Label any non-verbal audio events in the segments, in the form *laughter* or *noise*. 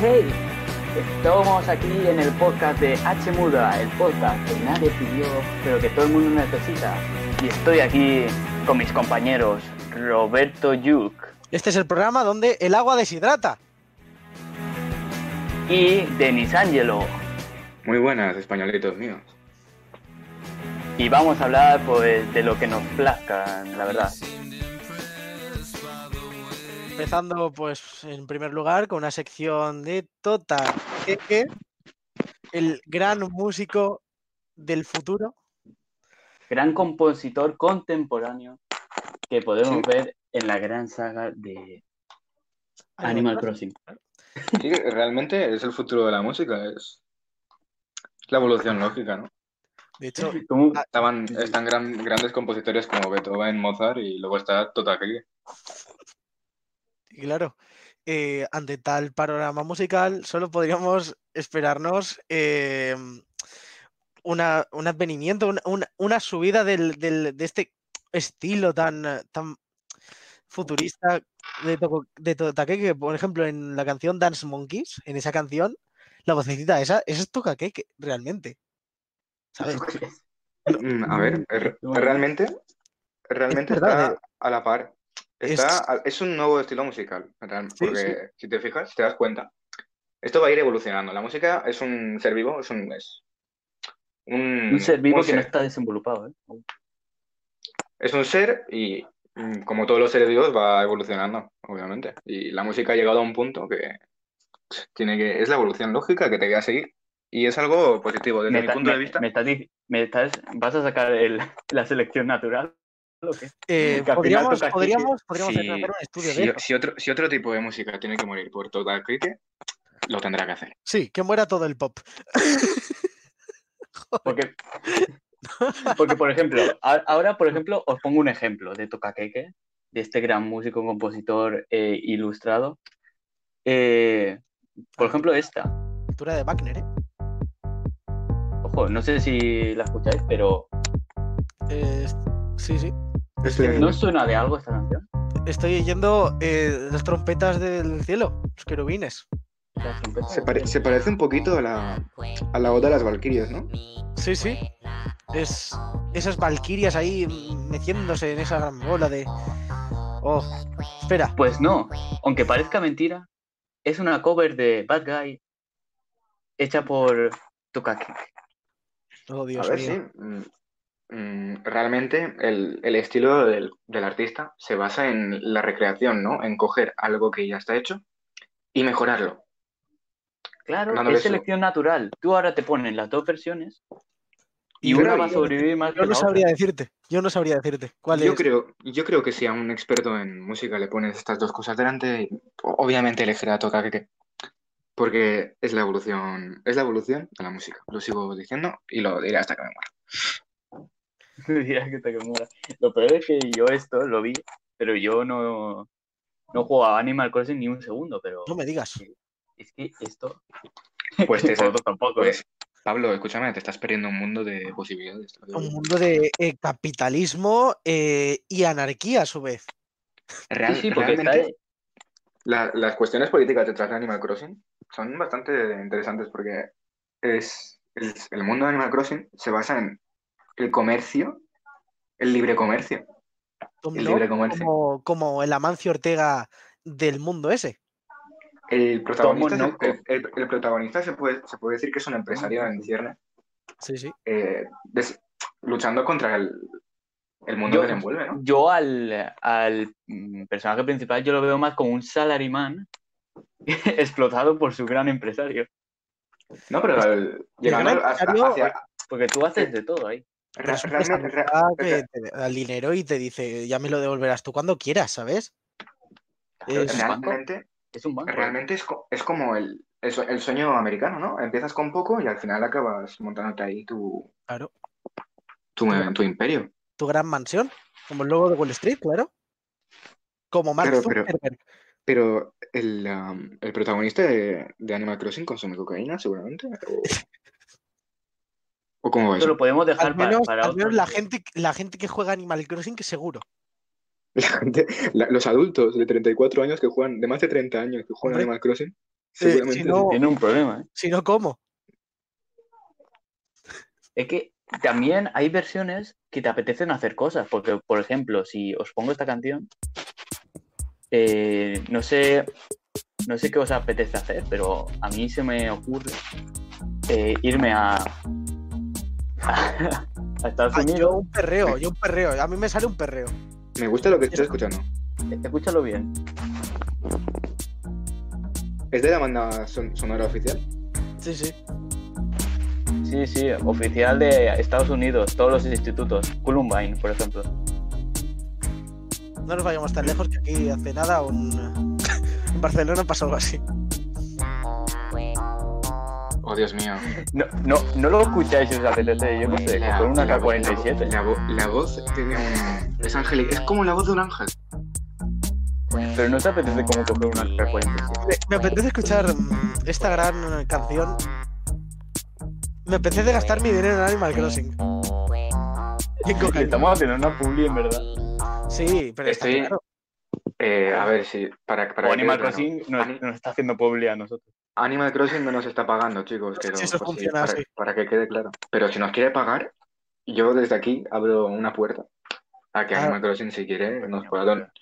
hey, hey, hey. Estamos aquí en el podcast de H Muda, el podcast que nadie pidió, pero que todo el mundo necesita. Y estoy aquí con mis compañeros Roberto Yuk Este es el programa donde el agua deshidrata. y Denis Angelo. Muy buenas, españolitos míos. Y vamos a hablar pues de lo que nos plazca, la verdad. Empezando, pues, en primer lugar, con una sección de Tota Keke, el gran músico del futuro. Gran compositor contemporáneo que podemos Sí. ver en la gran saga de Animal Crossing. Sí, realmente es el futuro de la música, es la evolución lógica, ¿no? De hecho, *laughs* ¿Cómo? Estaban, están gran- grandes compositores como Beethoven, Mozart y luego está Tota Keke. Y claro, eh, ante tal panorama musical, solo podríamos esperarnos eh, una, un advenimiento, una, una- una subida del- del- de este estilo tan, eh, tan futurista de, Toko- de que por ejemplo en la canción Dance Monkeys, en esa canción, la vocecita esa, esa es Tokake, realmente. ¿Sabes? Mm, A ver, er- realmente, realmente Es verdad, está a la par. Es- Está, a- es un nuevo estilo musical, Sí, porque si te fijas, te das cuenta, esto va a ir evolucionando. La música es un ser vivo, es un, es un, Un ser vivo un que no está desenvolupado, ¿eh? Es un ser y mm, como todos los seres vivos va evolucionando, obviamente. Y la música ha llegado a un punto que tiene que, es la evolución lógica que te queda seguir. Y es algo positivo desde Me mi punto de vista. me estás dic- me estás- ¿Vas a sacar el- *laughs* la selección natural? Eh, podríamos, podríamos, podríamos Si, hacer un estudio si- de eso. si otro, si otro tipo de música tiene que morir por toda Kike, lo tendrá que hacer. Sí, que muera todo el pop. *laughs* Porque, porque, por ejemplo, ahora, por ejemplo, os pongo un ejemplo de Tokakeke, de este gran músico, compositor e ilustrado. Eh, por ejemplo, esta. Cultura de Wagner, ¿eh? Ojo, no sé si la escucháis, pero Eh, sí, sí. Estoy ¿no suena de algo esta canción? Estoy oyendo eh, las trompetas del cielo, los querubines. Se, pare- se parece un poquito a la, a la Oda de las Valquirias, ¿no? Sí, sí. Es esas valquirias ahí mm, meciéndose en esa gran bola de. Oh, espera. Pues no, aunque parezca mentira, es una cover de Bad Guy hecha por Tokakeke. Oh, A Dios ver, mío. sí. Mm, realmente el, el estilo del, del artista se basa en la recreación, ¿no? En coger algo que ya está hecho y mejorarlo. Claro, Dándole es su- selección natural. Tú ahora te pones las dos versiones y Yo una va a sobrevivir más Yo que no la otra. sabría decirte. Yo no sabría decirte. ¿Cuál Yo es? creo, yo creo que si a un experto en música le pones estas dos cosas delante, obviamente elegirá a Tokakeke. Porque es la evolución, es la evolución de la música. Lo sigo diciendo y lo diré hasta que me muera. *laughs* Lo peor es que yo esto lo vi, pero yo no, no juego a Animal Crossing ni un segundo, pero No me digas. es que esto... *laughs* Pues *laughs* te- tampoco, ¿eh? Pues, Pablo, escúchame, te estás perdiendo un mundo de posibilidades. Un mundo de eh, capitalismo eh, y anarquía a su vez. Real- Sí, sí, porque está realmente, la- las cuestiones políticas detrás de Animal Crossing son bastante interesantes porque es, es- el mundo de Animal Crossing se basa en el comercio, el libre comercio. El libre comercio. como, como el Amancio Ortega del mundo ese. El protagonista, se, el, el- el protagonista se puede, se puede decir que es un empresario en cierne, Sí, sí. eh, des- luchando contra el, el mundo Yo- que le envuelve, ¿no? Yo al, al personaje principal yo lo veo más como un salaryman *laughs* explotado por su gran empresario. No, pero al- llegando gran hacia... Porque tú haces de todo ahí. Realmente- prestamista re- que te da el dinero y te dice, ya me lo devolverás tú cuando quieras, ¿sabes? Es- realmente Es un banco. Realmente es, es como el, el el sueño americano, ¿no? Empiezas con poco y al final acabas montándote ahí tu, Claro. tu, tu imperio. Tu gran mansión, como el logo de Wall Street, claro. Como Mark Claro, pero- Zuckerberg. Pero el, um, el protagonista de, de Animal Crossing consume cocaína, seguramente. ¿O, *laughs* ¿O cómo va Esto eso? lo podemos dejar Al menos, para, al menos la, gente, la gente que juega Animal Crossing, que seguro. *laughs* La gente- la- los adultos de 34 años que juegan, de más de 30 años que juegan Hombre, Animal Crossing, eh, si seguramente no- Tiene un problema, ¿eh? Si no, ¿cómo? Es que también hay versiones que te apetecen hacer cosas, porque, por ejemplo, si os pongo esta canción, eh, no sé, no sé qué os apetece hacer, pero a mí se me ocurre eh, irme a, a Estados Ah, yo Unidos. un perreo, yo un perreo. A mí me sale un perreo. me gusta lo que estoy escuchando. Escúchalo bien. ¿Es de la banda son- sonora oficial? Sí, sí. Sí, sí, oficial de Estados Unidos, todos los institutos. Columbine, por ejemplo. No nos vayamos tan lejos que aquí hace nada un... *laughs* en Barcelona pasó algo así. Oh, Dios mío. No, no, no lo escucháis si os apetece, yo qué sé, La- con una la- K-47. La, vo- la voz tiene un... Es. Es como la voz de un ángel. Pero no te apetece como coger una K-47. Me, me apetece escuchar mm, esta gran canción. Me apetece gastar mi dinero en Animal Crossing. Y en estamos haciendo una publi en verdad. Sí, pero está claro. Eh, a ver si... Para, para O que Animal. Crossing nos, nos está haciendo publi a nosotros. Animal Crossing no nos está pagando, chicos. pero si eso si- funciona para, así. para que quede claro. Pero si nos quiere pagar, yo desde aquí abro una puerta a que Ah. Animal Crossing, si quiere, nos pueda donar.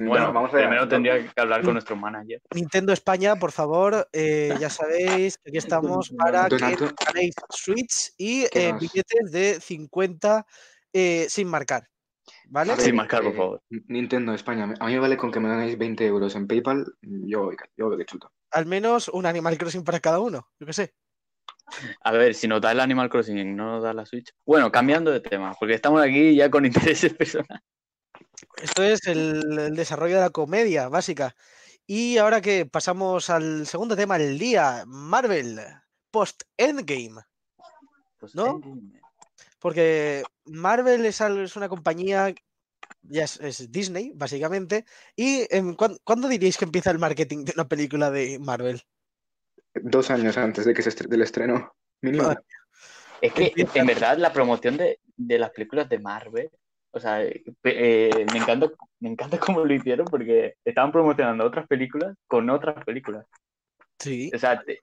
Bueno, vamos a ver. primero tendría que hablar con nuestro manager. Nintendo España, por favor, eh, ya sabéis que aquí *laughs* estamos para que ganéis Switch y Que eh, billetes de 50 eh, sin marcar. ¿Vale? Ver, Sin marcar, por eh, favor. Nintendo España, a mí me vale con que me ganéis 20 euros en PayPal, yo voy, yo voy de chuta. Al menos un Animal Crossing para cada uno. Yo qué sé. A ver, si nos da el Animal Crossing y no nos da la Switch. Bueno, cambiando de tema, porque estamos aquí ya con *laughs* intereses personales. Esto es el, el desarrollo de la comedia básica. Y ahora que pasamos al segundo tema del día, Marvel, post-Endgame. ¿No? Porque Marvel es una compañía, ya es, es Disney, básicamente. ¿Y em, ¿cuán- cuándo diríais que empieza el marketing de una película de Marvel? Dos años antes de que se estre- del estreno, mínimo. Es que en verdad la promoción de, de las películas de Marvel, o sea, eh, me encanta, me encanta *laughs* cómo lo hicieron porque estaban promocionando otras películas con otras películas. Sí. O sea, te-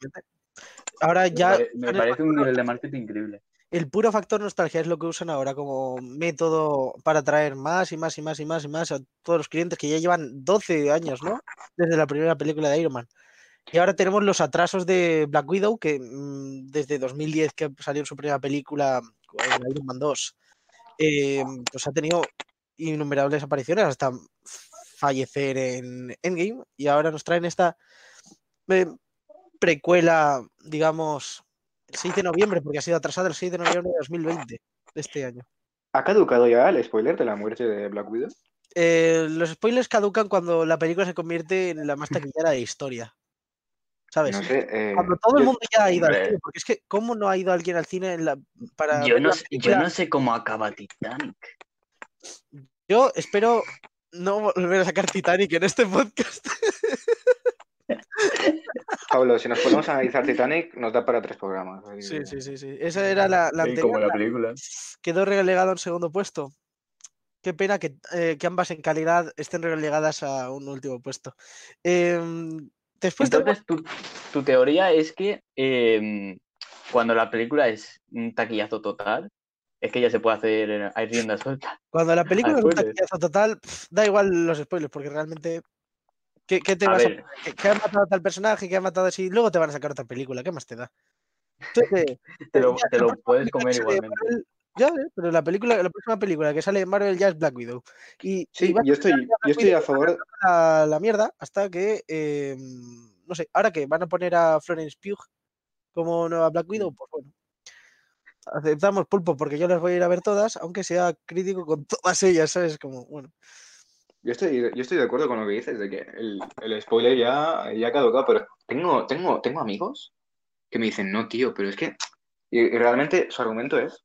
Ahora ya me parece un nivel de marketing increíble. El puro factor nostalgia es lo que usan ahora como método para atraer más y más y más y más y más a todos los clientes que ya llevan 12 años, ¿no? Desde la primera película de Iron Man. Y ahora tenemos los atrasos de Black Widow, que mm, desde 2010 que salió su primera película, Iron Man 2, eh, pues ha tenido innumerables apariciones hasta fallecer en Endgame. Y ahora nos traen esta eh, precuela, digamos, el 6 de noviembre, porque ha sido atrasada el 6 de noviembre de 2020, de este año. ¿Ha caducado ya el spoiler de la muerte de Black Widow? Eh, los spoilers caducan cuando la película se convierte en la más taquillera de historia. ¿Sabes? No sé. eh, Cuando todo el yo- mundo ya ha ido al cine, porque es que, ¿cómo no ha ido alguien al cine en la- para Yo sé, no sé cómo acaba Titanic. Yo espero no volver a sacar Titanic en este podcast. *laughs* Pablo, si nos ponemos a analizar Titanic, nos da para tres programas. Sí, sí, sí, sí. Esa era la, la Sí, anterior. como la la- película. quedó relegado en segundo puesto. Qué pena que, eh, que ambas en calidad estén relegadas a un último puesto. Em, después Entonces, tu, tu teoría es que em, cuando la película es un taquillazo total, es que ya se puede hacer, eh, hay rienda suelta. cuando la película es un taquillazo total, da igual los spoilers, porque realmente. ¿Qué, qué te A vas a- que han matado a tal personaje, que han matado así, luego te van a sacar otra película, ¿qué más te da? Entonces, *laughs* te lo, ya, te la lo puedes comer igualmente. Marvel- ya, eh, pero la película, la próxima película que sale de Marvel ya es Black Widow. Y, Sí, yo estoy, yo estoy a favor. a la mierda hasta que, eh, no sé, ahora que van a poner a Florence Pugh como nueva Black Widow, pues bueno. Aceptamos pulpo porque yo las voy a ir a ver todas, aunque sea crítico con todas ellas, ¿sabes? Como, bueno. Yo estoy, yo estoy de acuerdo con lo que dices, de que el, el spoiler ya, ya ha caducado, pero tengo, tengo, tengo amigos que me dicen, no, tío, pero es que... Y, realmente su argumento es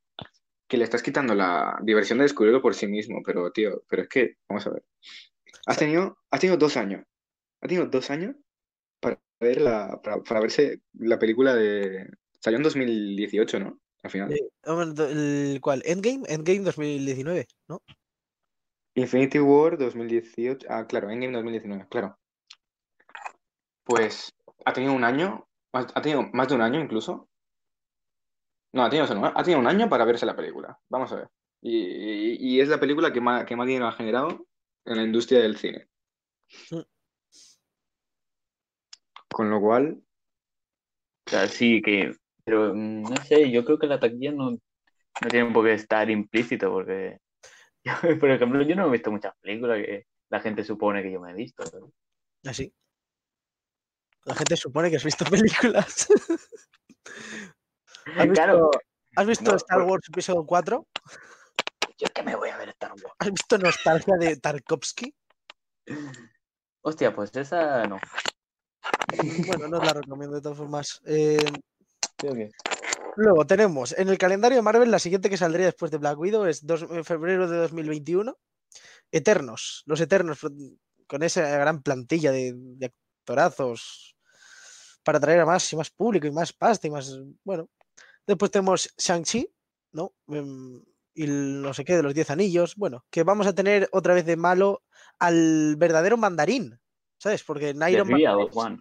que le estás quitando la diversión de descubrirlo por sí mismo, pero, tío, pero es que, vamos a ver. Has tenido, has tenido dos años, has tenido dos años para ver la, para, para verse la película de... Salió en 2018, ¿no? Al final. Eh, ¿El cuál? Endgame, Endgame 2019, ¿no? Infinity War 2018. Ah, claro, Endgame 2019, claro. Pues ha tenido un año, ha tenido más de un año incluso. No, ha tenido, ha tenido un año para verse la película. Vamos a ver. Y, y- es la película que más, que más dinero ha generado en la industria del cine. *laughs* Con lo cual, O sea, sí que, pero mm, no sé, yo creo que la taquilla no, no tiene por qué estar implícito, porque, yo, *laughs* por ejemplo, yo no he visto muchas películas que la gente supone que yo me he visto. ¿sabes? Así. La gente supone que has visto películas. *laughs* ¿Has visto, Claro, ¿has visto No, Star Wars episodio 4? yo es que me voy a ver Star Wars. ¿Has visto Nostalgia de Tarkovsky? Hostia, pues esa no. Bueno, no la recomiendo de todas formas. Eh, que- luego tenemos en el calendario de Marvel la siguiente que saldría después de Black Widow es dos- en febrero de 2021. Eternos, los Eternos, con esa gran plantilla de, de actorazos para atraer a más y más público y más pasta y más. Bueno. Después tenemos Shang-Chi, ¿no? Em, y el no sé qué de los Diez Anillos. Bueno, que vamos a tener otra vez de malo al verdadero mandarín, ¿sabes? Porque en Iron Man Real 3 One.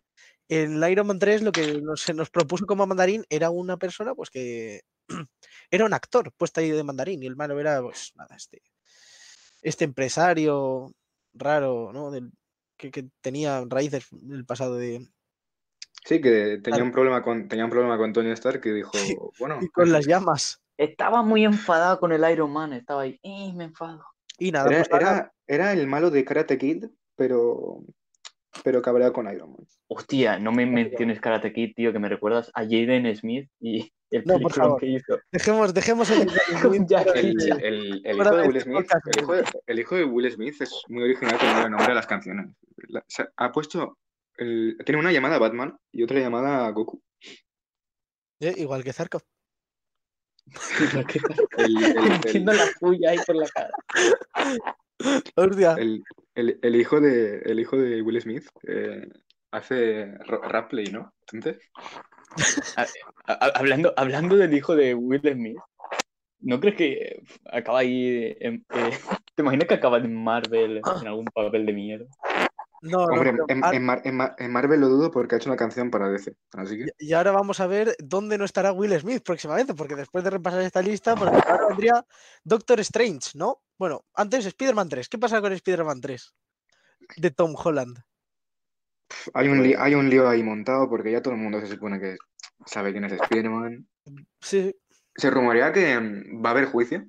En Iron Man 3 lo que nos- se nos propuso como mandarín era una persona pues que *clears throat* era un actor puesto ahí de mandarín y el malo era pues nada, este, este empresario raro, ¿no? Del- que, que tenía raíces del pasado de... sí que tenía Claro. un problema con, tenía un problema con Tony Stark que dijo, *laughs* bueno, Y con las llamas. Estaba muy enfadado con el Iron Man, estaba ahí, "Eh, me enfado. Y nada, Era, pues era, era el malo de Karate Kid, pero, pero cabreado con Iron Man. Hostia, no me menciones Karate Kid, tío, que me recuerdas a Jaden Smith y el No, por favor. que hizo. dejemos, dejemos el... El, hijo de Will Smith, el hijo de, el hijo de Will Smith es muy original con el nombre de las canciones. La- se- ha puesto, el- tiene una llamada a Batman y otra llamada a Goku. Eh, igual que Zarkov. *laughs* El, el- el- *laughs* Entiendo la puya ahí por la cara. *laughs* *laughs* El- el- el hijo de, el hijo de Will Smith eh, hace ro- rap play, ¿no? Entonces, *laughs* A- a- hablando, hablando del hijo de Will Smith, ¿no crees que acaba ahí? en- eh, *laughs* ¿te imaginas que acaba en Marvel en algún papel de mierda? No, hombre, en, ahora- en Mar- en Mar- en Marvel lo dudo porque ha hecho una canción para DC. Así que, Y ahora vamos a ver dónde no estará Will Smith próximamente, porque después de repasar esta lista, porque ahora vendría Doctor Strange, ¿no? Bueno, antes Spider-Man 3. ¿Qué pasa con Spider-Man 3? De Tom Holland. hay un, li- hay un lío ahí montado porque ya todo el mundo se supone que sabe quién es Spider-Man. Sí, Se rumorea que mm, va a haber juicio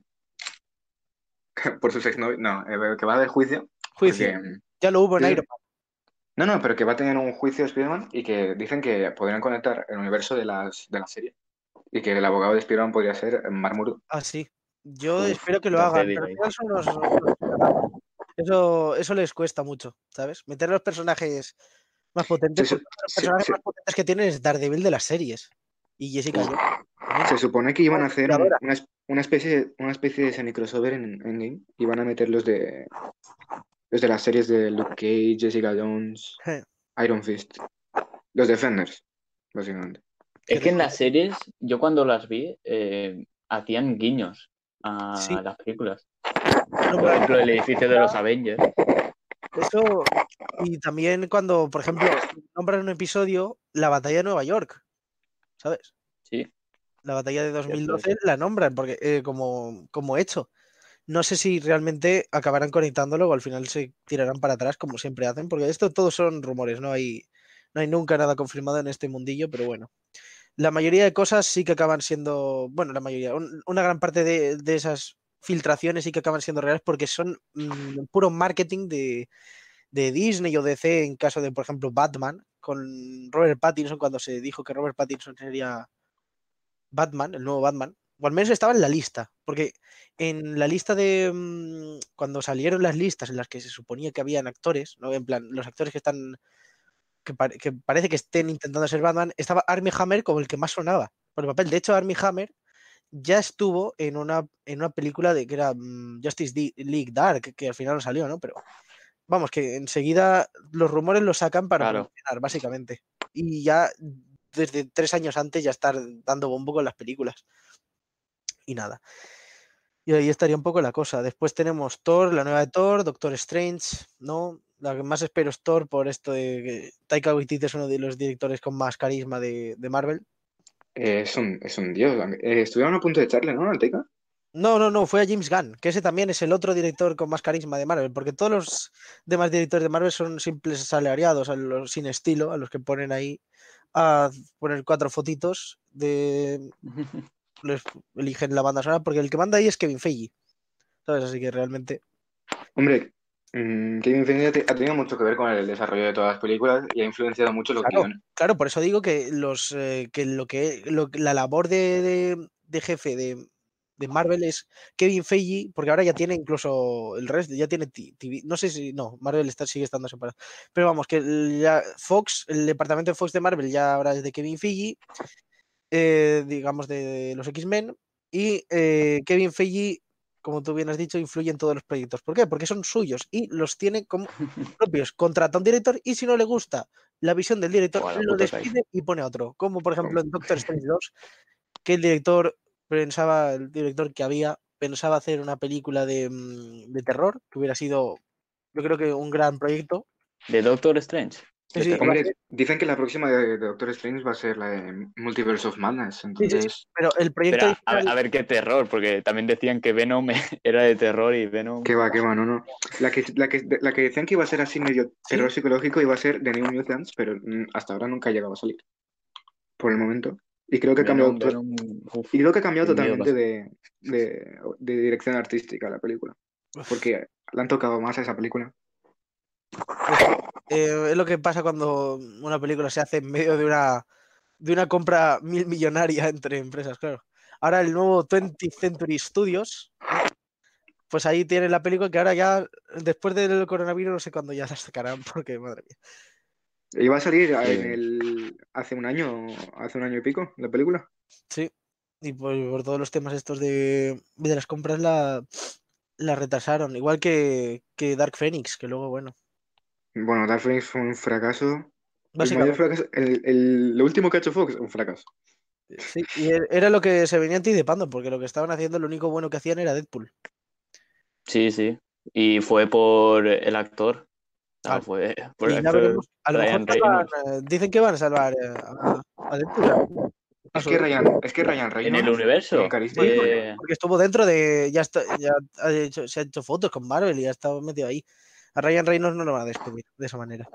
*laughs* por sus exnovios. No, eh, que va a haber juicio. juicio. porque, mm, Ya lo hubo en sí. Iron Man. No, no, pero que va a tener un juicio Spider-Man y que dicen que podrían conectar el universo de, las, de la serie. Y que el abogado de Spider-Man podría ser Mark Murdock. Ah, sí. Yo Uf, espero que lo hagan, pero yo. eso, eso, eso les cuesta mucho, ¿sabes? Meter a los personajes más potentes. Uno de los personajes más potentes que tienen es Daredevil de las series. Y Jessica Jones. Se supone que iban a hacer una, es- una especie, una especie de semi-crossover en Endgame y van a meter los de, los de las series de Luke Cage, Jessica Jones. Iron Fist. Los Defenders, básicamente. Es que en las series, yo cuando las vi, eh, hacían guiños a Sí. las películas. No, Por ejemplo, el edificio de los Avengers. Eso, y también cuando, por ejemplo, nombran un episodio, la batalla de Nueva York, ¿sabes? Sí. La batalla de 2012 la nombran porque, eh, como, como hecho. No sé si realmente acabarán conectándolo o al final se tirarán para atrás como siempre hacen, porque esto todos son rumores, no hay, no hay nunca nada confirmado en este mundillo, pero bueno. La mayoría de cosas sí que acaban siendo, bueno, la mayoría, un- una gran parte de, de esas filtraciones sí que acaban siendo reales porque son mm, puro marketing de, de Disney o DC en caso de, por ejemplo, Batman, con Robert Pattinson, cuando se dijo que Robert Pattinson sería Batman, el nuevo Batman, o al menos estaba en la lista, porque en la lista de mm, cuando salieron las listas en las que se suponía que habían actores, ¿no? En plan, los actores que están que, pare- que parece que estén intentando ser Batman, estaba Armie Hammer como el que más sonaba por el papel. De hecho, Armie Hammer ya estuvo en una, en una película de que era mm, Justice League Dark, que al final no salió, ¿no? Pero vamos, que enseguida los rumores los sacan para Claro. básicamente. Y ya desde tres años antes ya estar dando bombo con las películas. Y nada. Y ahí estaría un poco la cosa. Después tenemos Thor, la nueva de Thor, Doctor Strange, ¿no? La que más espero es Thor por esto de que Taika Waititi es uno de los directores con más carisma de, de Marvel. Eh, es un, es un dios. Eh, estuvieron a punto de echarle, ¿no? Al Taika. No, no, no, fue a James Gunn, que ese también es el otro director con más carisma de Marvel, porque todos los demás directores de Marvel son simples asalariados, a los sin estilo, a los que ponen ahí a poner cuatro fotitos de *laughs* les eligen la banda sonora, porque el que manda ahí es Kevin Feige. ¿Sabes? Así que realmente. Hombre, mm, Kevin Feige ha tenido mucho que ver con el desarrollo de todas las películas y ha influenciado mucho los Claro. guiones. Claro, por eso digo que los eh, que lo que lo- la labor de, de- de jefe de, de Marvel es Kevin Feige, porque ahora ya tiene incluso el resto, ya tiene ti- TV, no sé si no, Marvel está, sigue estando separado. Pero vamos, que ya Fox, el departamento de Fox de Marvel ya ahora es de Kevin Feige, eh, digamos de, los X-Men, y eh, Kevin Feige, como tú bien has dicho, influye en todos los proyectos. ¿Por qué? Porque son suyos y los tiene como *laughs* propios. Contrata a un director y si no le gusta la visión del director, lo despide y pone otro. Como por ejemplo en Doctor *laughs* Strange 2, que el director pensaba, el director que había, pensaba hacer una película de, mm, de terror, que hubiera sido, yo creo que un gran proyecto. De Doctor Strange. Sí, sí, Hombre, dicen que la próxima de, de Doctor Strange va a ser la de Multiverse of Madness. sí, sí. Entonces, pero el proyecto a ver, original- a ver qué terror, porque también decían que Venom *laughs* era de terror y Venom. ¿qué va, qué va? No, no. La que, la que, la que decían que iba a ser así medio terror psicológico iba a ser The New Mutants, pero mm, hasta ahora nunca ha llegado a salir. Por el momento. Y creo que ha cambiado, Venom, to- Venom, uf. y creo que ha cambiado totalmente de, de, de dirección artística la película. Porque le han tocado más a esa película. Eh, es lo que pasa cuando una película se hace en medio de una, de una compra mil millonaria entre empresas, claro. Ahora el nuevo 20th Century Studios, pues ahí tiene la película que ahora ya, después del coronavirus, no sé cuándo ya la sacarán, *laughs* porque madre mía. Iba a salir en el, hace un año, hace un año y pico, la película. Sí, y por, por todos los temas estos de, de las compras la, la retrasaron, igual que, que Dark Phoenix, que luego, bueno, Bueno, Dark Phoenix fue un fracaso. El básicamente, fracaso, el, el- lo último que ha hecho Fox, un fracaso. sí, y e- era lo que se venía anticipando, porque lo que estaban haciendo, lo único bueno que hacían era Deadpool. Sí, sí. Y fue por el actor. Claro. fue por el actor veremos, a lo Ryan mejor salvan, eh, dicen que van a salvar eh, a, a Deadpool, a Es que Ryan, es que Ryan En Reynolds el universo. eh, porque estuvo dentro de, ya está, ya ha hecho- se ha hecho fotos con Marvel y ha estado metido ahí. A Ryan Reynolds no lo van a despedir de esa manera.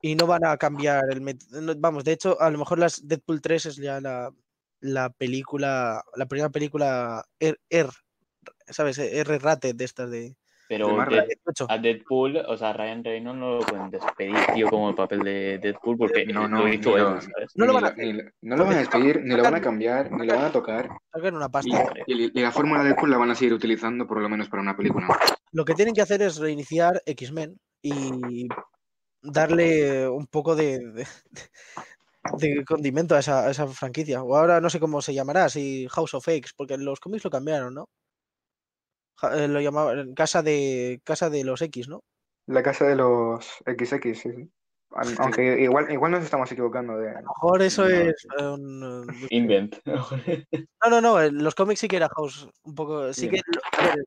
Y no van a cambiar el no, Vamos, de hecho, a lo mejor las Deadpool 3 es ya la, la película, la primera película R, R, ¿sabes? R rated de estas de pero de Marvel. de- 18. a Deadpool, o sea, Ryan Reynolds no lo pueden despedir, tío, como el papel de Deadpool, porque No, no, lo hizo él, ¿sabes? No lo van a ni no lo van a despedir, ni lo van a cambiar, ni lo van a tocar. Sacan una Y, pasta. y- y la fórmula de Deadpool la van a seguir utilizando por lo menos para una película. Lo que tienen que hacer es reiniciar X-Men y darle un poco de, de, de condimento a esa, a esa franquicia. O ahora no sé cómo se llamará, si House of X, porque los cómics lo cambiaron, ¿no? Eh, Lo llamaban Casa de Casa de los X, ¿no? La casa de los XX, sí, sí. Aun- *laughs* Aunque igual, igual nos estamos equivocando de... A lo mejor eso No, es eh, un, eh, *laughs* Invent. No, no, no, los cómics sí que era House, un poco, sí que, a ver,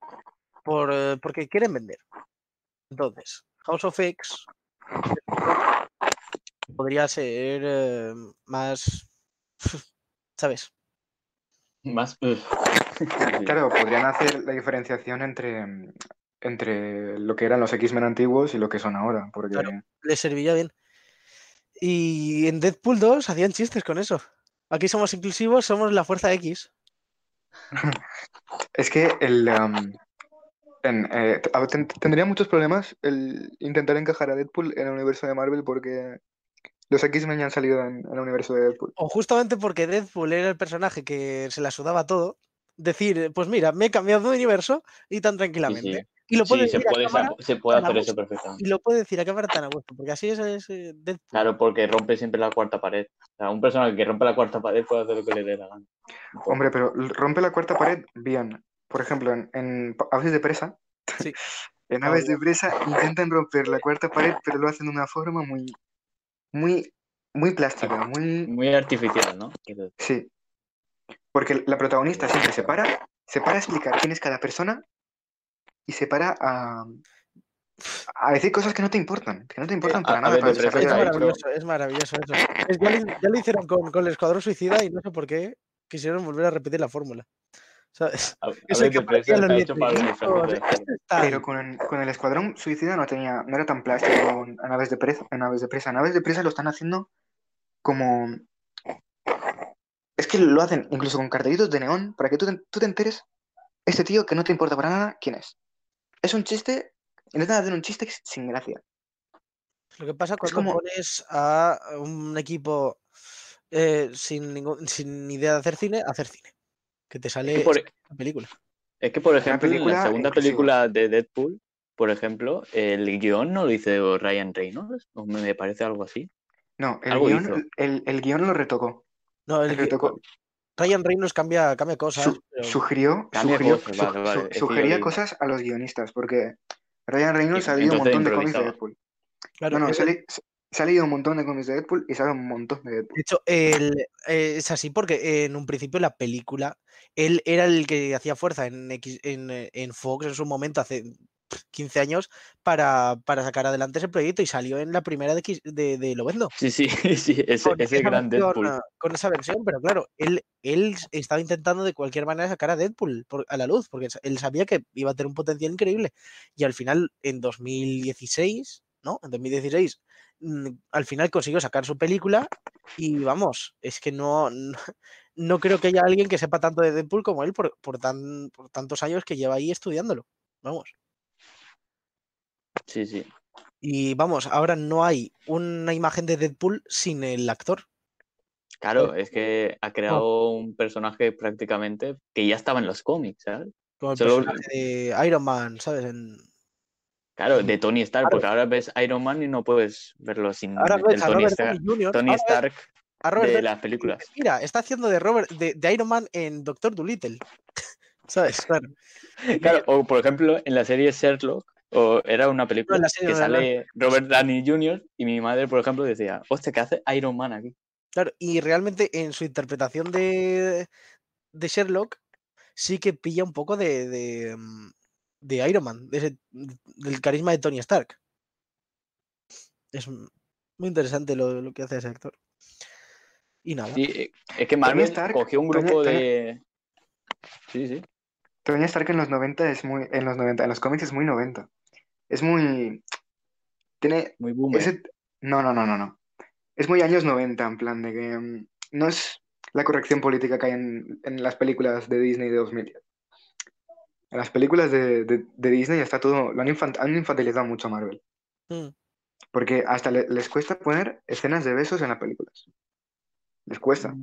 por, eh, porque quieren vender. Entonces, House of X podría ser eh, más, *laughs* ¿sabes? Más. *laughs* Claro, podrían hacer la diferenciación entre, entre lo que eran los X-Men antiguos y lo que son ahora, porque Claro. Les serviría bien. Y en Deadpool 2 hacían chistes con eso. Aquí somos inclusivos, somos la fuerza X. *laughs* es que el, um, en, eh, tendría muchos problemas el intentar encajar a Deadpool en el universo de Marvel porque los X-Men ya han salido en, en el universo de Deadpool. O justamente porque Deadpool era el personaje que se la sudaba todo, decir, pues mira, me he cambiado de universo y tan tranquilamente. sí. Y lo puede Sí, se decir a puede, cámara se puede hacer eso perfectamente. Y lo puede decir a cámara tan a gusto, porque así es, es, eh, Deadpool. Claro, porque rompe siempre la cuarta pared. O sea, un personaje que rompe la cuarta pared puede hacer lo que le dé la gana. Hombre, pero rompe la cuarta pared bien. Por ejemplo, en, en Aves de Presa, Sí. *laughs* en Aves de. Presa intentan romper la cuarta pared, pero lo hacen de una forma muy, muy, muy plástica, muy, Muy artificial, ¿no? Sí. Porque la protagonista siempre se para, se para a explicar quién es cada persona y se para a, a decir cosas que no te importan, que no te importan a- para a nada ver, para Es maravilloso, es maravilloso eso. Es- ya, lo, ya lo hicieron con, con el Escuadrón Suicida y no sé por qué quisieron volver a repetir la fórmula. ¿Sabes? A, a *laughs* que los ahí. Pero con, con el Escuadrón Suicida no tenía, no era tan plástico en Aves de Presa, en Aves de Presa. En Aves de Presa lo están haciendo como... Es que lo hacen incluso con cartelitos de neón para que tú te, tú te enteres, este tío que no te importa para nada, ¿quién es? Es un chiste, intentan hacer un chiste sin gracia. Lo que pasa cuando como- pones a un equipo eh, sin, ningún, sin idea de hacer cine, a hacer cine. Que te sale por- esta película. Es que, por ejemplo, en película la segunda inclusiva. película de Deadpool, por ejemplo, el guion no lo hizo Ryan Reynolds, o me parece algo así. No, el Algo guion, el, el guion lo retocó. No, el retocó. Ryan Reynolds cambia, cambia cosas. Su- pero- sugirió, Cambia sugirió- cosas, su- vale, vale, su- es que sugería cosas a los guionistas, porque Ryan Reynolds ha leído un montón de cómics de. Deadpool. claro, No, no, se le- se ha leído un montón de cómics de Deadpool y sabe un montón de Deadpool. De hecho, el- eh, es así porque en un principio la película, él era el que hacía fuerza en, X- en, en Fox en su momento, hace 15 años, para, para sacar adelante ese proyecto y salió en la primera de, X- de, de Lobezno. Sí, sí, *laughs* sí, ese, Con ese gran versión, Deadpool. ah, con esa versión, pero claro, él, él estaba intentando de cualquier manera sacar a Deadpool por- a la luz, porque él sabía que iba a tener un potencial increíble. Y al final, en 2016, ¿no? En 2016, mm, al final consiguió sacar su película y vamos, es que no, no, *laughs* no creo que haya alguien que sepa tanto de Deadpool como él por, por, tan, por tantos años que lleva ahí estudiándolo. Vamos. Sí, sí. Y vamos, ahora no hay una imagen de Deadpool sin el actor. Claro, es que ha creado un personaje prácticamente que ya estaba en los cómics, ¿sabes? Como el Solo- personaje de Iron Man, ¿sabes? En- Claro, de Tony Stark, porque ahora ves Iron Man y no puedes verlo sin Ahora el ves a Tony Robert Stark, Jr. Tony Stark a Robert de las películas. Mira, está haciendo de Robert de, de Iron Man en Doctor Dolittle. *laughs* ¿Sabes? Claro. *laughs* Claro, o por ejemplo, en la serie Sherlock, o era una película que sale Robert Downey Jr. y mi madre, por ejemplo, decía, hostia, ¿qué hace Iron Man aquí? Claro, y realmente en su interpretación de, de Sherlock sí que pilla un poco de, de, mm, de Iron Man, de ese- del carisma de Tony Stark. Es muy interesante lo, lo que hace ese actor. Y nada. Sí, eh, es que Marvel Stark- cogió un grupo Tony- de... Sí, sí. Tony Stark en los 90 es muy, en los 90, en los cómics es muy 90. Es muy, tiene Muy boomer. ese, no, no, no, no, no. Es muy años 90, en plan de que mm, no es la corrección política que hay en, en las películas de Disney de 2010. En las películas de, de- de Disney está todo, lo han, infant- han infantilizado mucho a Marvel. Mm. Porque hasta le- les cuesta poner escenas de besos en las películas. Les cuesta.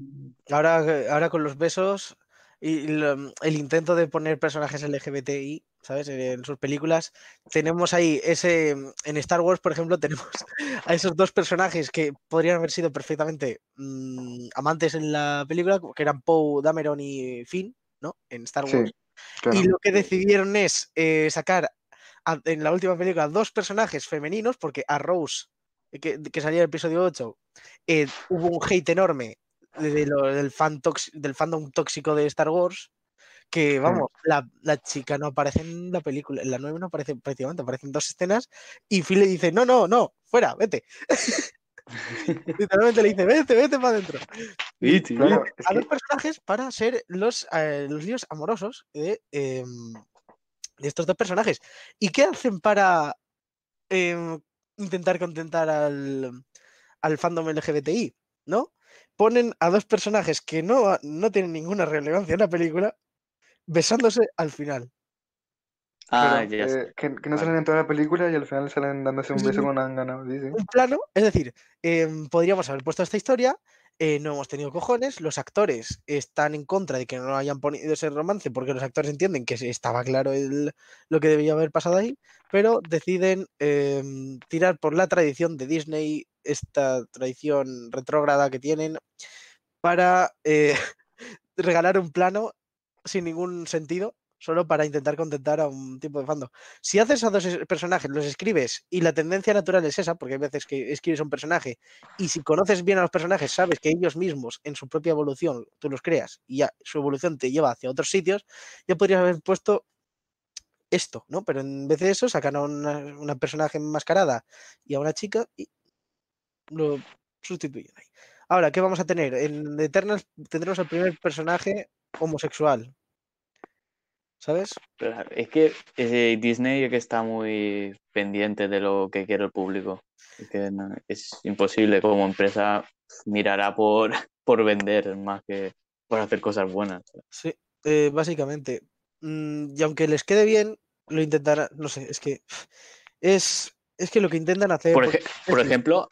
Ahora, que- ahora con los besos y lo- el intento de poner personajes LGBTI, ¿sabes? En sus películas, tenemos ahí ese. En Star Wars, por ejemplo, *laughs* tenemos a esos dos personajes que podrían haber sido perfectamente mm, amantes en la película, que eran Poe Dameron y Finn, ¿no? En Star Sí, Wars. Claro. Y lo que decidieron es eh, sacar a- en la última película dos personajes femeninos, porque a Rose, que, que salía en el episodio 8, eh, hubo un hate enorme de lo- del, fan del fandom tóxico de Star Wars. Que vamos, la, la chica no aparece en la película, en la 9 no aparece prácticamente, aparecen dos escenas y Phil le dice, no, no, no, fuera, vete. *laughs* Literalmente le dice, vete, vete para adentro Claro, *laughs* a que- los personajes para ser los, eh, los líos amorosos de, em, de estos dos personajes. ¿Y qué hacen para em, intentar contentar al, al fandom LGBTI? ¿No? Ponen a dos personajes que no, no tienen ninguna relevancia en la película besándose al final. Ah, ya eh, que, que no salen en toda la película y al final salen dándose un beso sí. con Angana. Sí, sí. Un plano, es decir, em, podríamos haber puesto esta historia eh, no hemos tenido cojones, los actores están en contra de que no hayan ponido ese romance porque los actores entienden que estaba claro el- lo que debía haber pasado ahí, pero deciden em, tirar por la tradición de Disney, esta tradición retrógrada que tienen, para eh, *laughs* regalar un plano sin ningún sentido, solo para intentar contentar a un tipo de fandom. Si haces a dos es- personajes, los escribes y la tendencia natural es esa, porque hay veces que escribes un personaje y si conoces bien a los personajes, sabes que ellos mismos en su propia evolución tú los creas y ya su evolución te lleva hacia otros sitios, ya podrías haber puesto esto, ¿no? Pero en vez de eso sacan a una, una personaje enmascarada y a una chica y lo sustituyen ahí. Ahora, ¿qué vamos a tener? En Eternals tendremos el primer personaje homosexual. ¿Sabes? Es que eh, Disney es que está muy pendiente de lo que quiere el público. Es que no- es imposible como empresa mirará por, *laughs* por vender más que por hacer cosas buenas. Sí, eh, básicamente. Mm, y aunque les quede bien, lo intentarán. No sé, es que es, es que lo que intentan hacer. Por, ej- por ejemplo,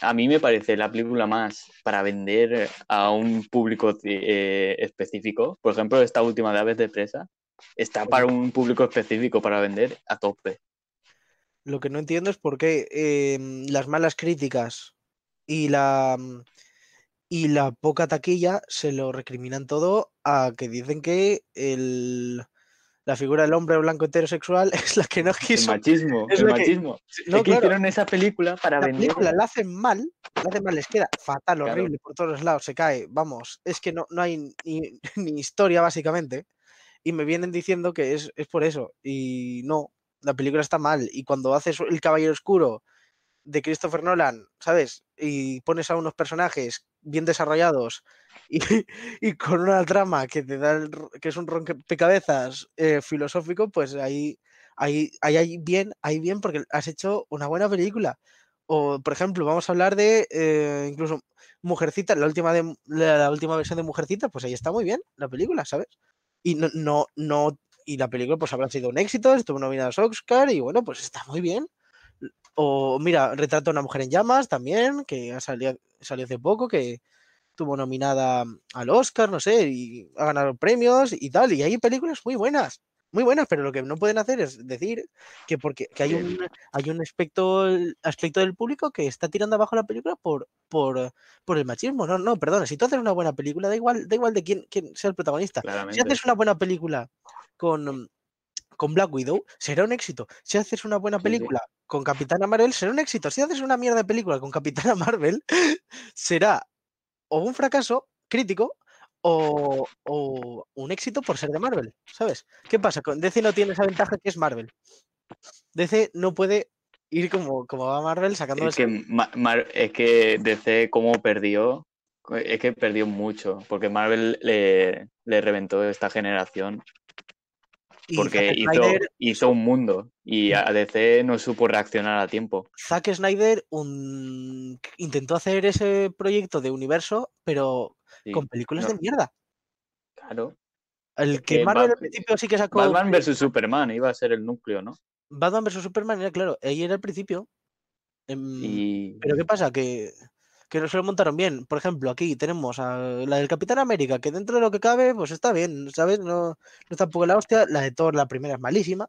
a mí me parece la película más para vender a un público eh, específico. Por ejemplo, esta última de Aves de Presa está para un público específico para vender a tope. Lo que no entiendo es por qué eh, las malas críticas y la y la poca taquilla se lo recriminan todo a que dicen que el, la figura del hombre blanco heterosexual *laughs* es la que no El quiso. machismo, es el lo que- machismo. No, es que claro, hicieron esa película para la vender. película la hacen mal, la hacen mal, les queda fatal, Claro. horrible por todos lados, se cae, vamos, es que no, no hay ni, *laughs* ni historia básicamente, y me vienen diciendo que es, es por eso, y no, la película está mal, y cuando haces El Caballero Oscuro de Christopher Nolan, ¿sabes? Y pones a unos personajes bien desarrollados *laughs* y, y con una trama que te da el que es un rompecabezas eh, filosófico, pues ahí, ahí, ahí hay bien, ahí bien porque has hecho una buena película. O, por ejemplo, vamos a hablar de eh, incluso Mujercita, la última de la, la última versión de Mujercita, pues ahí está muy bien la película, ¿sabes? Y no, no, no, y la película pues habrá sido un éxito, estuvo nominada a Oscar y bueno, pues está muy bien. O mira, Retrato a una mujer en llamas también, que ha salido, salió hace poco, que tuvo nominada al Oscar, no sé, y ha ganado premios y tal. Y hay películas muy buenas, muy buenas, pero lo que no pueden hacer es decir que porque que hay un, hay un aspecto, aspecto del público que está tirando abajo la película por, por, por el machismo. No, no, perdona, si tú haces una buena película, da igual, da igual de quién, quién sea el protagonista. Si haces una buena película con, con Black Widow, será un éxito. Si haces una buena Sí, sí. película con Capitana Marvel, será un éxito. Si haces una mierda de película con Capitana *laughs* Marvel, será o un fracaso crítico o, o un éxito por ser de Marvel, ¿sabes? ¿Qué pasa? Con DC no tiene esa ventaja que es Marvel. DC no puede ir como, como va Marvel sacando Es que, Ma- Mar- es que DC como perdió, es que perdió mucho, porque Marvel le, le reventó esta generación, porque hizo, Snyder, hizo un mundo y a DC no supo reaccionar a tiempo. Zack Snyder un- intentó hacer ese proyecto de universo, pero Sí, con películas no, de mierda. claro. El Es que que Marvel al principio sí que sacó Batman vs Superman iba a ser el núcleo, ¿no? Batman vs Superman, era claro, ahí era el principio. Em, Pero ¿qué pasa? Que, que no se lo montaron bien. Por ejemplo, aquí tenemos a la del Capitán América, que dentro de lo que cabe, pues está bien, ¿sabes? No, no está tampoco la hostia. La de Thor, la primera es malísima.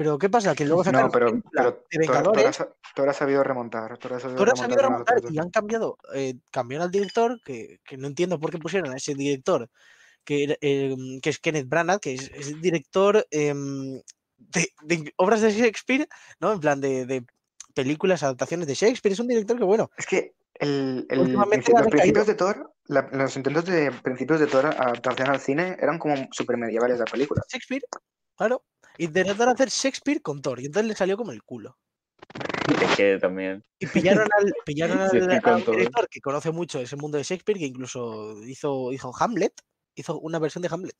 Pero ¿qué pasa? Que luego sacaron No, pero, pero de Vengadores. sa- Thor ha sabido remontar. Thor ha sabido Thor ha sabido remontar remontar y han cambiado, eh, cambiaron al director, que, que no entiendo por qué pusieron a ese director, que, em, que es Kenneth Branagh, que es, es el director em, de, de obras de Shakespeare, ¿no? En plan de, de películas, adaptaciones de Shakespeare. Es un director que, bueno, Es que el, el los principios de Thor, la- los intentos de principios de Thor adaptación al cine eran como super medievales la película. Shakespeare, claro. Intentaron hacer Shakespeare con Thor y entonces le salió como el culo. es que también. Y pillaron al, *laughs* pillaron al, a un director que conoce mucho ese mundo de Shakespeare, que incluso hizo, hizo Hamlet, hizo una versión de Hamlet.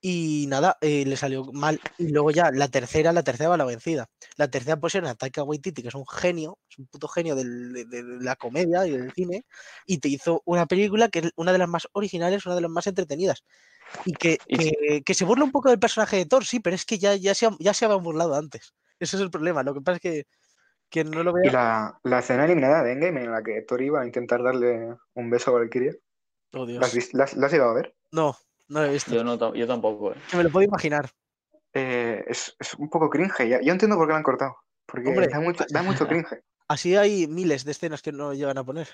Y nada, eh, le salió mal. Y luego ya la tercera, la tercera va la vencida. La tercera pusieron a Taika Waititi, que es un genio, es un puto genio del- de, de- de la comedia y del cine, y te hizo una película que es una de las más originales, una de las más entretenidas. Y que, Y sí. que, que se burla un poco del personaje de Thor, sí, pero es que ya, ya, se, ya se habían burlado antes. Ese es el problema. Lo que pasa es que Quien no lo Y vea, la, la escena eliminada de Endgame en la que Thor iba a intentar darle un beso a Valkyria. oh ¿La has, Dios. la has- la has llegado a ver? No, no lo he visto. Yo, no, ta- yo tampoco, ¿eh? Que me lo puedo imaginar. Eh, es, es un poco cringe. Ya, yo entiendo por qué la han cortado. Porque Hombre. da mucho, da mucho *laughs* cringe. Así hay miles de escenas que no llegan a poner.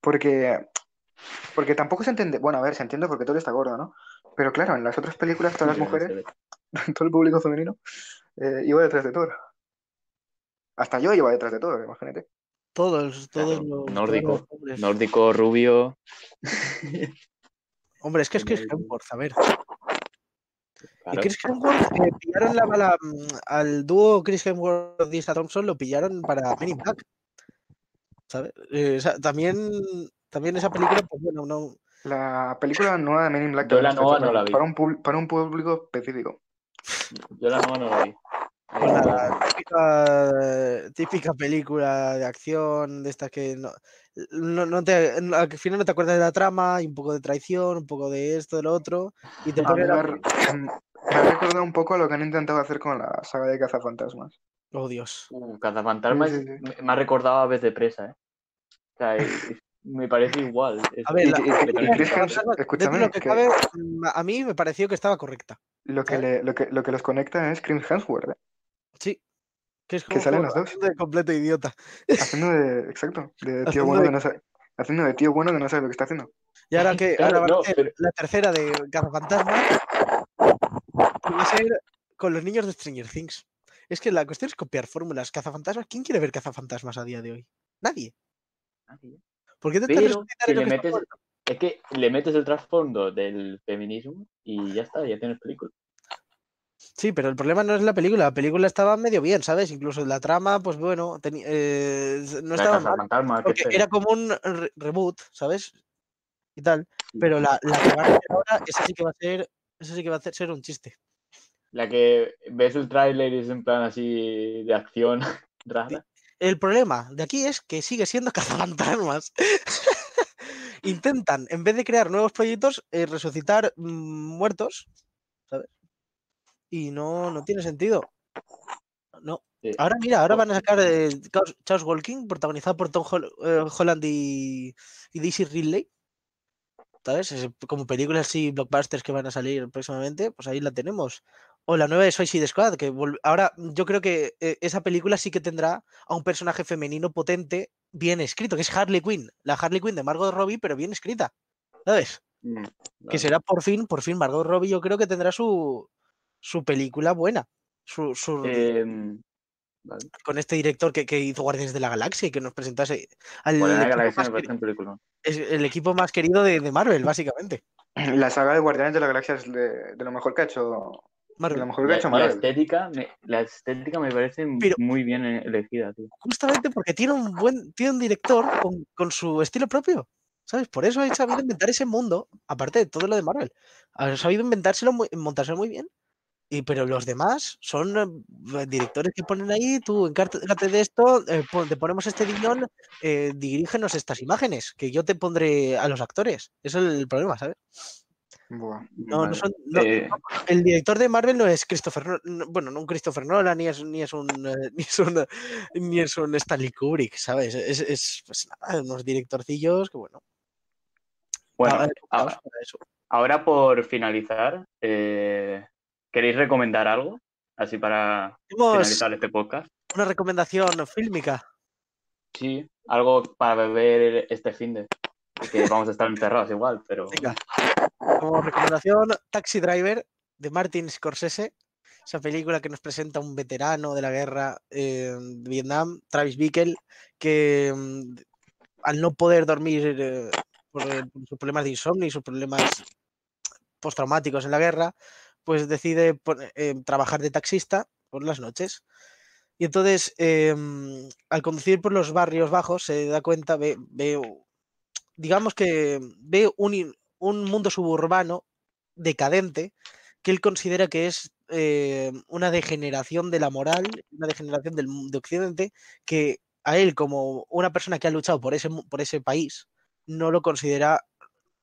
Porque, porque tampoco se entiende. Bueno, a ver, se entiende porque Thor está gordo, ¿no? Pero claro, en las otras películas, todas las mujeres, *laughs* todo el público femenino, eh, iba detrás de Thor. Hasta yo iba detrás de Thor, imagínate. Todos, todos Claro, los, todos nórdico, los hombres. Nórdico, rubio. *laughs* Hombre, es que es Chris Nórdico. Hemsworth, a ver. Y Claro. Chris Hemsworth eh, pillaron la mala. mm, Al dúo Chris Hemsworth y Thompson lo pillaron para Men in Black. ¿Sabes? Eh, o sea, también, también esa película, pues bueno, no. La película nueva de Men in Black Yo la nueva no para, la vi. para un, para un público específico. Yo la nueva no la vi. Pues la típica, típica película de acción, de estas que no, no, no te, al final no te acuerdas de la trama, y un poco de traición, un poco de esto, de lo otro, y te me, ha- recordado un poco a lo que han intentado hacer con la saga de Cazafantasmas. Oh, Dios. Uh, Cazafantasmas Sí, sí, sí. me- me ha recordado a vez de presa, ¿eh? O sea, *laughs* es- es- me parece igual. es- A ver, a mí me pareció que estaba correcta. Lo que, lo que, lo que los conecta es Chris Hemsworth, ¿eh? Sí. Que es Que salen como los dos. haciendo de completo idiota. Haciendo de, exacto, de tío Haciendo bueno de- que no sabe, haciendo de tío bueno que no sabe lo que está haciendo. Y ahora que Claro, ahora va a no, ser pero- la tercera de Cazafantasmas, y va a ser con los niños de Stranger Things. Es que la cuestión es copiar fórmulas. Cazafantasmas, ¿quién quiere ver cazafantasmas a día de hoy? Nadie. ¿Por qué te Pero que le metes, es que le metes el trasfondo del feminismo y ya está, ya tienes película. Sí, pero el problema no es la película. La película estaba medio bien, ¿sabes? Incluso la trama, pues bueno, eh, no estaba era como un re- reboot, ¿sabes? Y tal. Pero la, la que van a hacer ahora, esa sí que va a ser, esa sí que va a hacer- ser un chiste. La que ves el tráiler y es en plan así de acción *laughs* rara. El problema de aquí es que sigue siendo *laughs* cazafantasmas. Intentan, en vez de crear nuevos proyectos, eh, resucitar mm, muertos, ¿sabes? Y no, no tiene sentido. No. Sí. Ahora mira, ahora van a sacar eh, Chaos Walking, protagonizado por Tom Hol- eh, Holland y, y Daisy Ridley. ¿Sabes? Es como películas así, blockbusters que van a salir próximamente, pues ahí la tenemos. O la nueva de Suicide Squad, que ahora yo creo que eh, esa película sí que tendrá a un personaje femenino potente, bien escrito, que es Harley Quinn. La Harley Quinn de Margot Robbie, pero bien escrita. ¿Sabes? Mm, Que será por fin, por fin, Margot Robbie yo creo que tendrá su, su película buena. Su, su- Em, vale. con este director que, que hizo Guardianes de la Galaxia y que nos presentase al la Galaxia es el equipo más querido de, de Marvel, básicamente. *clears throat* La saga de Guardianes de la Galaxia es de, de lo mejor que ha hecho, Marvel. lo mejor que ha La, hecho la Marvel. estética, me, la estética me parece Pero- muy bien elegida, tío. Justamente porque tiene un buen, tiene un director con, con su estilo propio. ¿Sabes? Por eso ha sabido inventar ese mundo, aparte de todo lo de Marvel. Ha sabido inventárselo, muy, montárselo muy bien. Y, pero los demás son eh, directores que ponen ahí, tú encárgate de esto, eh, te ponemos este guion, eh, dirígenos estas imágenes, que yo te pondré a los actores. Eso es el problema, ¿sabes? Buah. No, no son, no- Eh, el director de Marvel no es Christopher, bueno, no un Christopher Nolan, ni es, ni es un, eh, *laughs* ni es un, ni es un Stanley Kubrick, ¿sabes? Es, es, pues nada, unos directorcillos que bueno. bueno, ahora, para eso. ahora por finalizar, eh, ¿queréis recomendar algo? Así para Tenemos finalizar este podcast. una recomendación fílmica. Sí, algo para beber este fin de. Que vamos a estar encerrados igual, pero. Venga. Como recomendación, Taxi Driver de Martin Scorsese. Esa película que nos presenta un veterano de la guerra eh, de Vietnam, Travis Bickle, que mm, al no poder dormir eh, por, eh, por sus problemas de insomnio y sus problemas postraumáticos en la guerra, pues decide eh, trabajar de taxista por las noches. Y entonces, em, al conducir por los barrios bajos, se da cuenta, ve, ve digamos que ve un, un mundo suburbano decadente que él considera que es eh, una degeneración de la moral, una degeneración del de Occidente, que a él, como una persona que ha luchado por ese, por ese país, no lo considera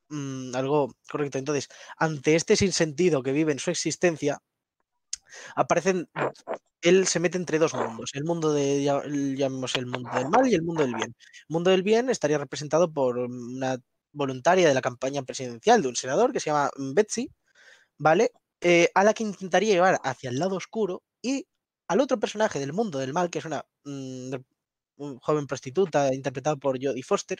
mm, algo correcto. Entonces, ante este sinsentido que vive en su existencia, aparecen. Él se mete entre dos mundos: el mundo de, llamemos el mundo del mal y el mundo del bien. El mundo del bien estaría representado por una voluntaria de la campaña presidencial de un senador que se llama Betsy, ¿vale? Eh, a la que intentaría llevar hacia el lado oscuro y al otro personaje del mundo del mal, que es una mm, un joven prostituta interpretada por Jodie Foster,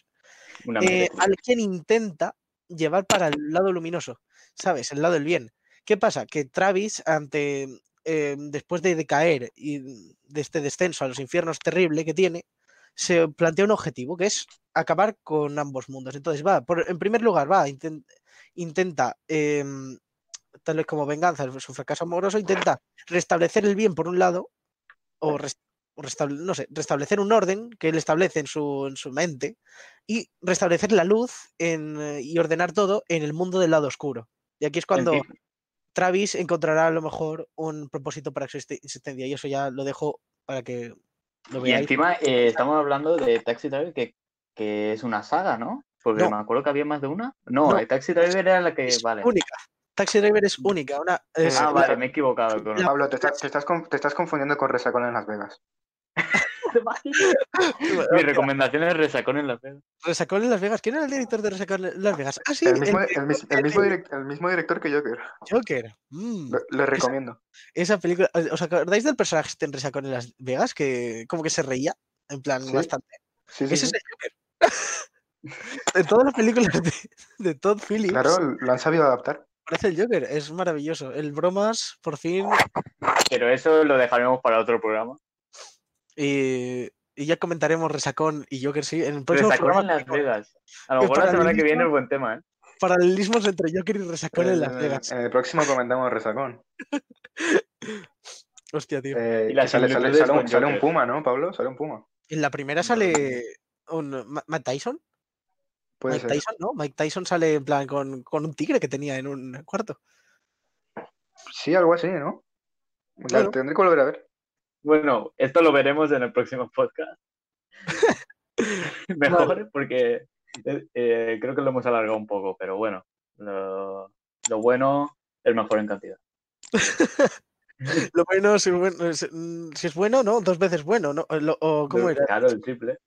eh, al quien intenta llevar para el lado luminoso, ¿sabes? El lado del bien. ¿Qué pasa? Que Travis, ante eh, después de decaer y de este descenso a los infiernos terrible que tiene, se plantea un objetivo que es acabar con ambos mundos. Entonces va, por- en primer lugar, va, inten- intenta, em, tal vez como venganza su fracaso amoroso, intenta restablecer el bien por un lado, o, res- o restable- no sé, restablecer un orden que él establece en su, en su mente, y restablecer la luz en, y ordenar todo en el mundo del lado oscuro. Y aquí es cuando Travis encontrará a lo mejor un propósito para su existe- existencia, y eso ya lo dejo para que lo Y encima eh, estamos hablando de Taxi Driver, que, que es una saga, ¿no? Porque No. me acuerdo que había más de una. No, No. eh, Taxi Driver era la que. es Vale. única. Taxi Driver es única. Una, es Ah, vale, me he equivocado. Con... Pablo, te, estás- te estás, con- te estás confundiendo con Resacón en Las Vegas. *laughs* *laughs* *laughs* Mi recomendación es Resacón en Las Vegas. Resacón en Las Vegas. ¿Quién era el director de Resacón en Las Vegas? Ah, sí, el, mismo, el el mis- el mismo direct- el mismo director que Joker. Joker. Mm, le recomiendo. esa película. ¿Os acordáis del personaje este en Resacón en Las Vegas? Que como que se reía. En plan, Sí, bastante. Sí, sí, Ese sí. es el Joker. *laughs* de todas las películas de, de Todd Phillips. Claro, lo han sabido adaptar. Parece el Joker. Es maravilloso. El bromas, por fin. Pero eso lo dejaremos para otro programa. Y, y ya comentaremos Resacón y Joker, sí. En el próximo Resacón en programa. Las Vegas. A lo mejor la semana que viene es buen tema, ¿eh? Paralelismos entre Joker y Resacón en Las Eh, Vegas. En el próximo comentamos Resacón. *laughs* Hostia, tío. Eh, Y sale, sale- similitudes sale un, sale puma, ¿no, Pablo? Sale un puma. En la primera sale un Ma- Matt Tyson. Puede Mike ser. Tyson, ¿no? Mike Tyson sale en plan con, con un tigre que tenía en un cuarto. Sí, algo así, ¿no? Claro. tendré que volver a ver. Bueno, esto lo veremos en el próximo podcast. *laughs* Mejor, porque eh, eh, creo que lo hemos alargado un poco, pero bueno, lo, lo bueno es mejor en cantidad. *laughs* Lo bueno, si, bueno, si- si es bueno, ¿no? Dos veces bueno, ¿no? Lo- o, ¿Cómo era? Claro, el triple.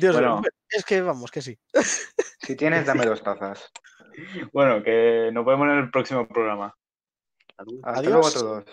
Dios, bueno. es que vamos, que sí. *laughs* Si tienes, dame dos tazas. Bueno, que nos vemos en el próximo programa. Salud. Hasta Adiós. luego a todos.